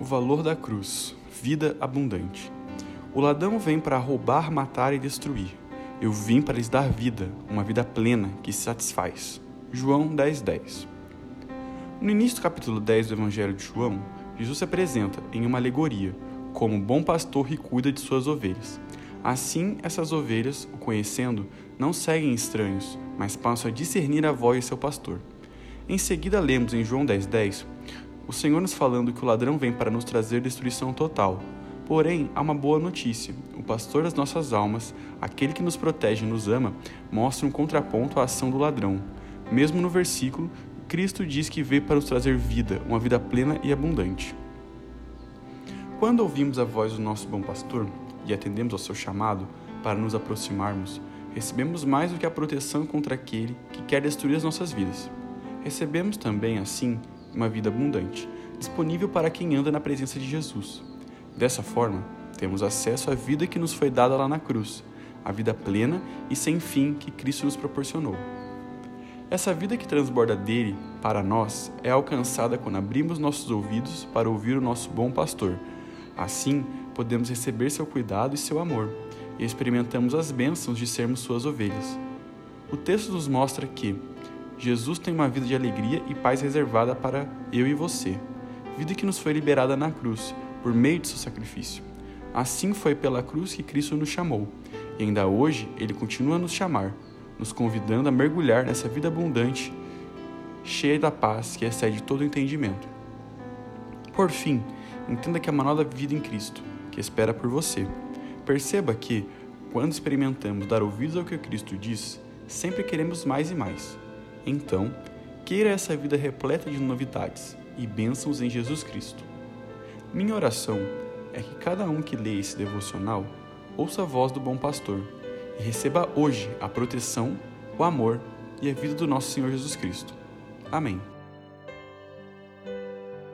O valor da cruz, vida abundante. O ladrão vem para roubar, matar e destruir. Eu vim para lhes dar vida, uma vida plena que se satisfaz. João 10:10. 10. No início do capítulo 10 do Evangelho de João, Jesus se apresenta em uma alegoria como bom pastor que cuida de suas ovelhas. Assim, essas ovelhas, o conhecendo, não seguem estranhos, mas passam a discernir a voz de seu pastor. Em seguida, lemos em João 10,10 10, o Senhor nos falando que o ladrão vem para nos trazer destruição total. Porém, há uma boa notícia: o pastor das nossas almas, aquele que nos protege e nos ama, mostra um contraponto à ação do ladrão. Mesmo no versículo, Cristo diz que veio para nos trazer vida, uma vida plena e abundante. Quando ouvimos a voz do nosso bom pastor e atendemos ao seu chamado para nos aproximarmos, recebemos mais do que a proteção contra aquele que quer destruir as nossas vidas. Recebemos também, assim, uma vida abundante, disponível para quem anda na presença de Jesus. Dessa forma, temos acesso à vida que nos foi dada lá na cruz, a vida plena e sem fim que Cristo nos proporcionou. Essa vida que transborda dele para nós é alcançada quando abrimos nossos ouvidos para ouvir o nosso bom pastor. Assim, podemos receber seu cuidado e seu amor, e experimentamos as bênçãos de sermos suas ovelhas. O texto nos mostra que, Jesus tem uma vida de alegria e paz reservada para eu e você, vida que nos foi liberada na cruz, por meio de seu sacrifício. Assim foi pela cruz que Cristo nos chamou, e ainda hoje ele continua a nos chamar, nos convidando a mergulhar nessa vida abundante, cheia da paz que excede todo entendimento. Por fim, entenda que há uma nova vida em Cristo, que espera por você. Perceba que, quando experimentamos dar ouvidos ao que Cristo diz, sempre queremos mais e mais. Então, queira essa vida repleta de novidades e bênçãos em Jesus Cristo. Minha oração é que cada um que lê esse devocional ouça a voz do bom pastor e receba hoje a proteção, o amor e a vida do nosso Senhor Jesus Cristo. Amém.